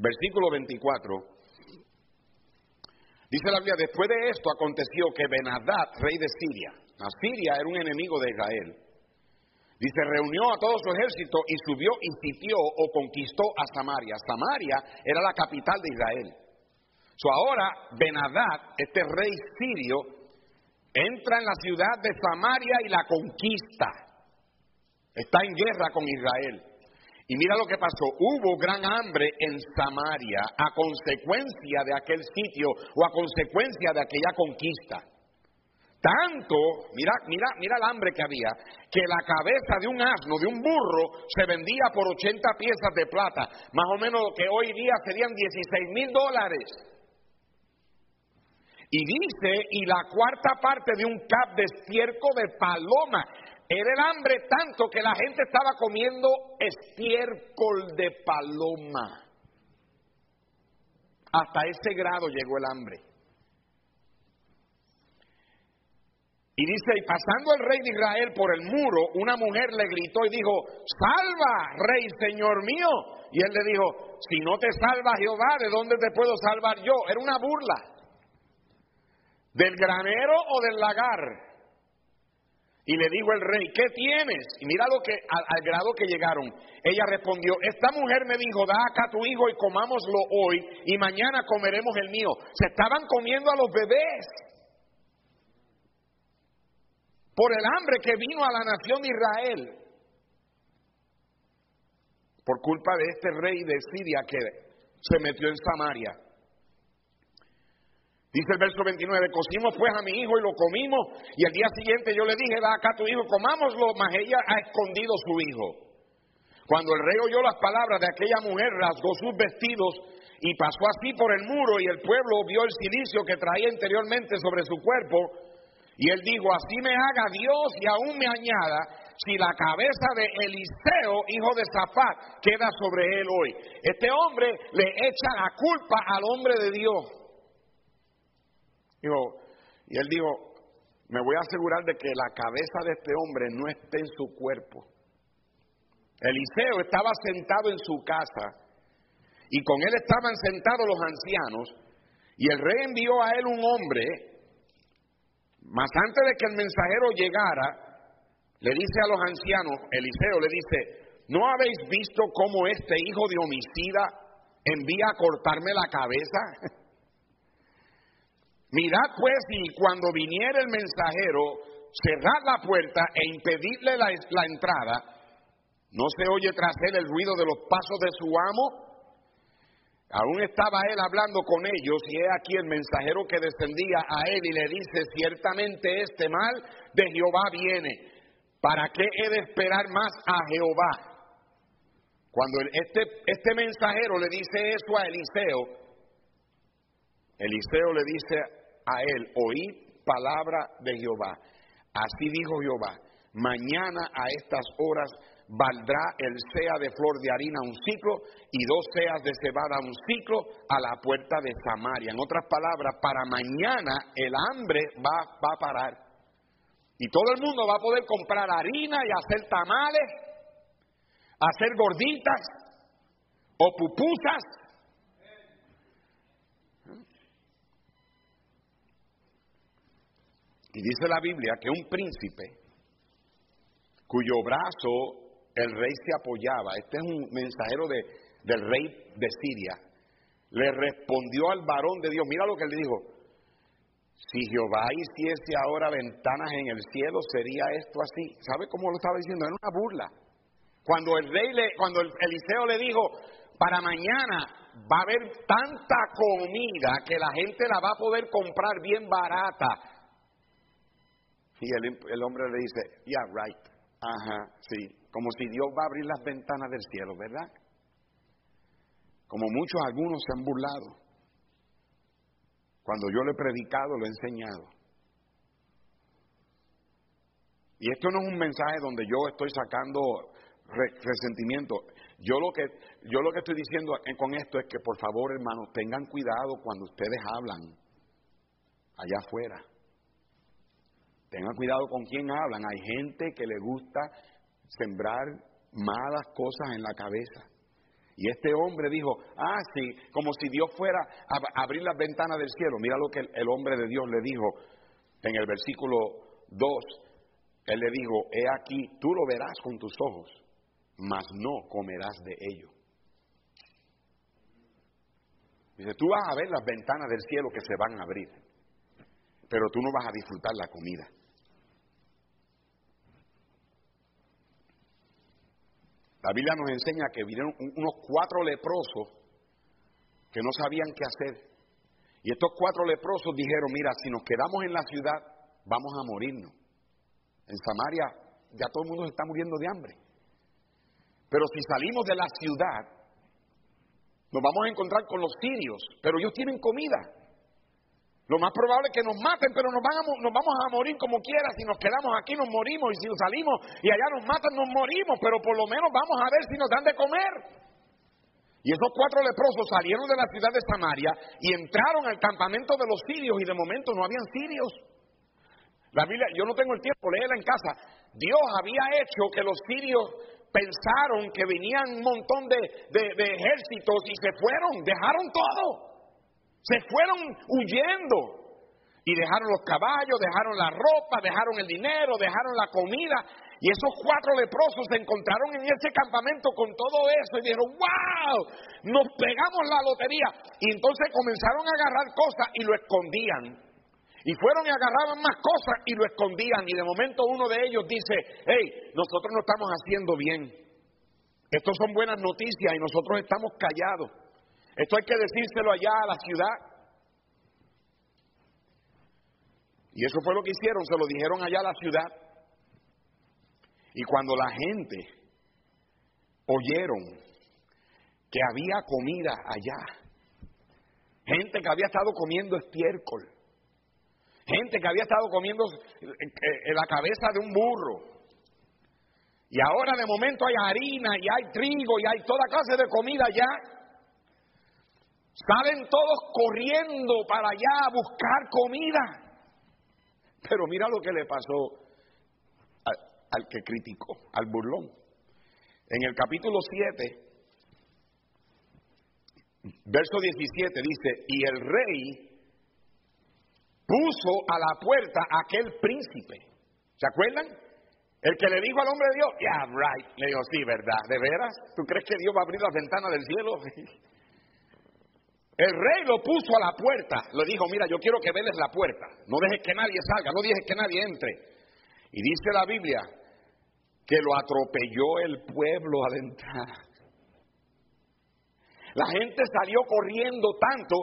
versículo 24, dice la Biblia, después de esto aconteció que Benadad, rey de Siria, Siria era un enemigo de Israel, dice, reunió a todo su ejército y subió y sitió o conquistó a Samaria. Samaria era la capital de Israel. So ahora Benadad, este rey sirio, entra en la ciudad de Samaria y la conquista. Está en guerra con Israel. Y mira lo que pasó, hubo gran hambre en Samaria a consecuencia de aquel sitio o a consecuencia de aquella conquista. Tanto, mira, mira, mira el hambre que había, que la cabeza de un asno, de un burro, se vendía por 80 piezas de plata, más o menos lo que hoy día serían 16 mil dólares. Y dice, y la cuarta parte de un cap de estiércol de paloma. Era el hambre tanto que la gente estaba comiendo estiércol de paloma. Hasta ese grado llegó el hambre. Y dice, y pasando el rey de Israel por el muro, una mujer le gritó y dijo, salva, rey, señor mío. Y él le dijo, si no te salva Jehová, ¿de dónde te puedo salvar yo? Era una burla. ¿Del granero o del lagar? Y le dijo el rey, ¿qué tienes? Y mira lo que, al, grado que llegaron. Ella respondió, esta mujer me dijo, da acá a tu hijo y comámoslo hoy y mañana comeremos el mío. Se estaban comiendo a los bebés. Por el hambre que vino a la nación de Israel. Por culpa de este rey de Siria que se metió en Samaria. Dice el verso 29, cocimos pues a mi hijo y lo comimos, y el día siguiente yo le dije, da acá a tu hijo, comámoslo, mas ella ha escondido su hijo. Cuando el rey oyó las palabras de aquella mujer, rasgó sus vestidos y pasó así por el muro, y el pueblo vio el silicio que traía interiormente sobre su cuerpo, y él dijo, así me haga Dios y aún me añada, si la cabeza de Eliseo, hijo de Zafat, queda sobre él hoy. Este hombre le echa la culpa al hombre de Dios y él dijo, me voy a asegurar de que la cabeza de este hombre no esté en su cuerpo. Eliseo estaba sentado en su casa y con él estaban sentados los ancianos y el rey envió a él un hombre, mas antes de que el mensajero llegara, le dice a los ancianos, Eliseo le dice, ¿no habéis visto cómo este hijo de homicida envía a cortarme la cabeza? [LAUGHS] Mirad pues y cuando viniera el mensajero, cerrad la puerta e impedirle la, entrada. ¿No se oye tras él el ruido de los pasos de su amo? Aún estaba él hablando con ellos y he aquí el mensajero que descendía a él y le dice, ciertamente este mal de Jehová viene. ¿Para qué he de esperar más a Jehová? Cuando este, este mensajero le dice eso a Eliseo, Eliseo le dice a él, oíd palabra de Jehová. Así dijo Jehová, mañana a estas horas valdrá el sea de flor de harina un ciclo y dos seas de cebada un ciclo a la puerta de Samaria. En otras palabras, para mañana el hambre va, va a parar. Y todo el mundo va a poder comprar harina y hacer tamales, hacer gorditas o pupusas Y dice la Biblia que un príncipe cuyo brazo el rey se apoyaba, este es un mensajero de, del rey de Siria, le respondió al varón de Dios, mira lo que le dijo, si Jehová hiciese ahora ventanas en el cielo, sería esto así. ¿Sabe cómo lo estaba diciendo? Era una burla. Cuando el rey le, cuando el Eliseo le dijo, para mañana va a haber tanta comida que la gente la va a poder comprar bien barata. Y el, hombre le dice, yeah, right. Ajá, sí. Como si Dios va a abrir las ventanas del cielo, ¿verdad? Como muchos, algunos se han burlado. Cuando yo le he predicado, lo he enseñado. Y esto no es un mensaje donde yo estoy sacando resentimiento. Yo lo que yo lo que estoy diciendo con esto es que por favor, hermanos, tengan cuidado cuando ustedes hablan allá afuera. Tengan cuidado con quién hablan. Hay gente que le gusta sembrar malas cosas en la cabeza. Y este hombre dijo, ah, sí, como si Dios fuera a abrir las ventanas del cielo. Mira lo que el, hombre de Dios le dijo en el versículo 2. Él le dijo, he aquí, tú lo verás con tus ojos, mas no comerás de ello. Dice, tú vas a ver las ventanas del cielo que se van a abrir, pero tú no vas a disfrutar la comida. La Biblia nos enseña que vinieron unos cuatro leprosos que no sabían qué hacer. Y estos cuatro leprosos dijeron, mira, si nos quedamos en la ciudad, vamos a morirnos. En Samaria ya todo el mundo se está muriendo de hambre. Pero si salimos de la ciudad, nos vamos a encontrar con los sirios, pero ellos tienen comida. Lo más probable es que nos maten, pero nos, nos vamos a morir como quiera. Si nos quedamos aquí, nos morimos. Y si salimos y allá nos matan, nos morimos. Pero por lo menos vamos a ver si nos dan de comer. Y esos cuatro leprosos salieron de la ciudad de Samaria y entraron al campamento de los sirios. Y de momento no habían sirios. La Biblia, yo no tengo el tiempo, léela en casa. Dios había hecho que los sirios pensaron que venían un montón de ejércitos y se fueron, dejaron todo. Se fueron huyendo. Y dejaron los caballos, dejaron la ropa, dejaron el dinero, dejaron la comida. Y esos cuatro leprosos se encontraron en ese campamento con todo eso y dijeron, wow, nos pegamos la lotería. Y entonces comenzaron a agarrar cosas y lo escondían. Y fueron y agarraban más cosas y lo escondían. Y de momento uno de ellos dice, hey, nosotros no estamos haciendo bien. Estos son buenas noticias y nosotros estamos callados. Esto hay que decírselo allá a la ciudad. Y eso fue lo que hicieron, se lo dijeron allá a la ciudad. Y cuando la gente oyeron que había comida allá, gente que había estado comiendo estiércol, gente que había estado comiendo en eh, eh, la cabeza de un burro, y ahora de momento hay harina y hay trigo y hay toda clase de comida allá, Salen todos corriendo para allá a buscar comida. Pero mira lo que le pasó al, que criticó, al burlón. En el capítulo 7, verso 17 dice, y el rey puso a la puerta a aquel príncipe. ¿Se acuerdan? El que le dijo al hombre de Dios, yeah, right. Le dijo, sí, ¿verdad? ¿De veras? ¿Tú crees que Dios va a abrir las ventanas del cielo? [LAUGHS] El rey lo puso a la puerta. Le dijo, mira, yo quiero que veles la puerta. No dejes que nadie salga, no dejes que nadie entre. Y dice la Biblia que lo atropelló el pueblo al entrar. La gente salió corriendo tanto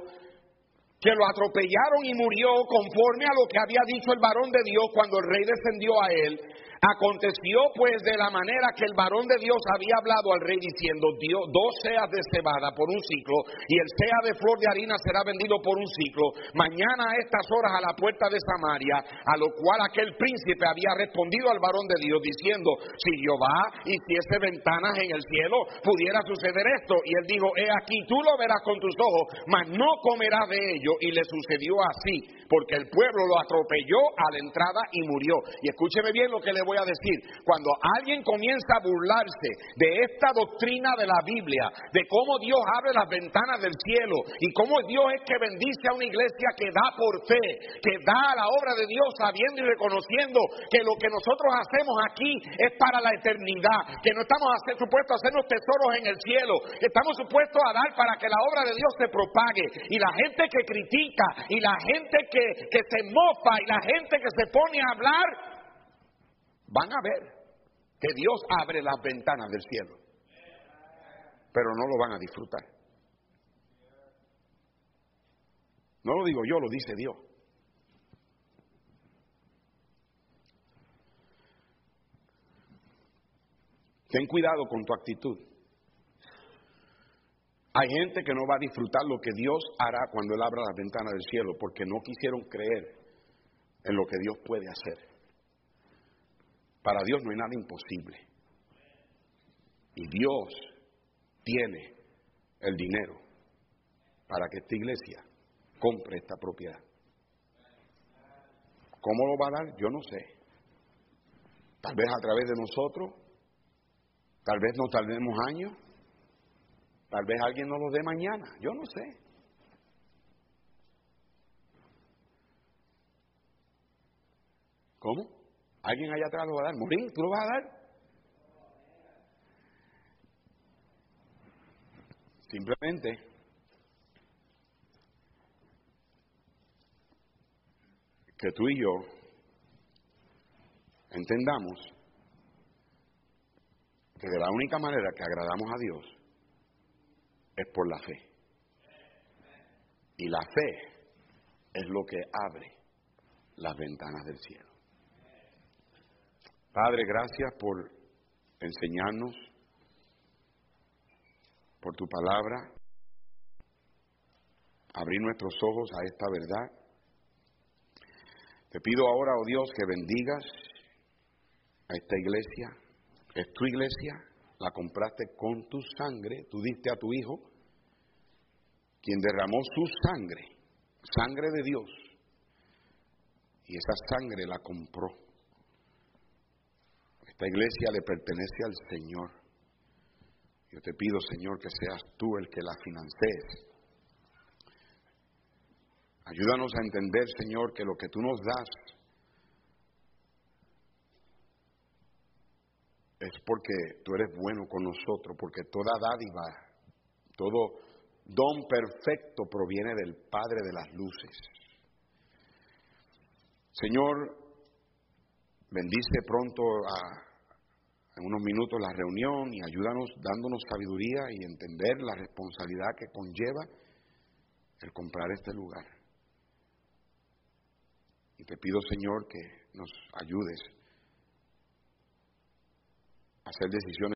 que lo atropellaron y murió conforme a lo que había dicho el varón de Dios cuando el rey descendió a él. Aconteció pues de la manera que el varón de Dios había hablado al rey diciendo, Dios, dos seas de cebada por un ciclo y el sea de flor de harina será vendido por un ciclo. Mañana a estas horas a la puerta de Samaria, a lo cual aquel príncipe había respondido al varón de Dios diciendo, si Jehová hiciese ventanas en el cielo, pudiera suceder esto. Y él dijo, he aquí, tú lo verás con tus ojos, mas no comerás de ello. Y le sucedió así, porque el pueblo lo atropelló a la entrada y murió. Y escúcheme bien lo que le voy a decir, cuando alguien comienza a burlarse de esta doctrina de la Biblia, de cómo Dios abre las ventanas del cielo y cómo Dios es que bendice a una iglesia que da por fe, que da a la obra de Dios sabiendo y reconociendo que lo que nosotros hacemos aquí es para la eternidad, que no estamos supuestos a hacernos tesoros en el cielo, estamos supuestos a dar para que la obra de Dios se propague. Y la gente que critica y la gente que, que se mofa y la gente que se pone a hablar, van a ver que Dios abre las ventanas del cielo, pero no lo van a disfrutar. No lo digo yo, lo dice Dios. Ten cuidado con tu actitud. Hay gente que no va a disfrutar lo que Dios hará cuando Él abra las ventanas del cielo porque no quisieron creer en lo que Dios puede hacer. Para Dios no hay nada imposible. Y Dios tiene el dinero para que esta iglesia compre esta propiedad. ¿Cómo lo va a dar? Yo no sé. Tal vez a través de nosotros, tal vez nos tardemos años, tal vez alguien nos lo dé mañana, yo no sé. ¿Cómo? ¿Alguien allá atrás lo va a dar? ¿Morín? ¿Tú lo vas a dar? Simplemente que tú y yo entendamos que de la única manera que agradamos a Dios es por la fe. Y la fe es lo que abre las ventanas del cielo. Padre, gracias por enseñarnos, por tu palabra, abrir nuestros ojos a esta verdad. Te pido ahora, oh Dios, que bendigas a esta iglesia. Es tu iglesia, la compraste con tu sangre, tú diste a tu Hijo, quien derramó su sangre, sangre de Dios, y esa sangre la compró esta iglesia le pertenece al Señor. Yo te pido, Señor, que seas tú el que la financies. Ayúdanos a entender, Señor, que lo que tú nos das es porque tú eres bueno con nosotros, porque toda dádiva, todo don perfecto proviene del Padre de las luces. Señor, bendice pronto a en unos minutos la reunión y ayúdanos dándonos sabiduría y entender la responsabilidad que conlleva el comprar este lugar. Y te pido, Señor, que nos ayudes a hacer decisiones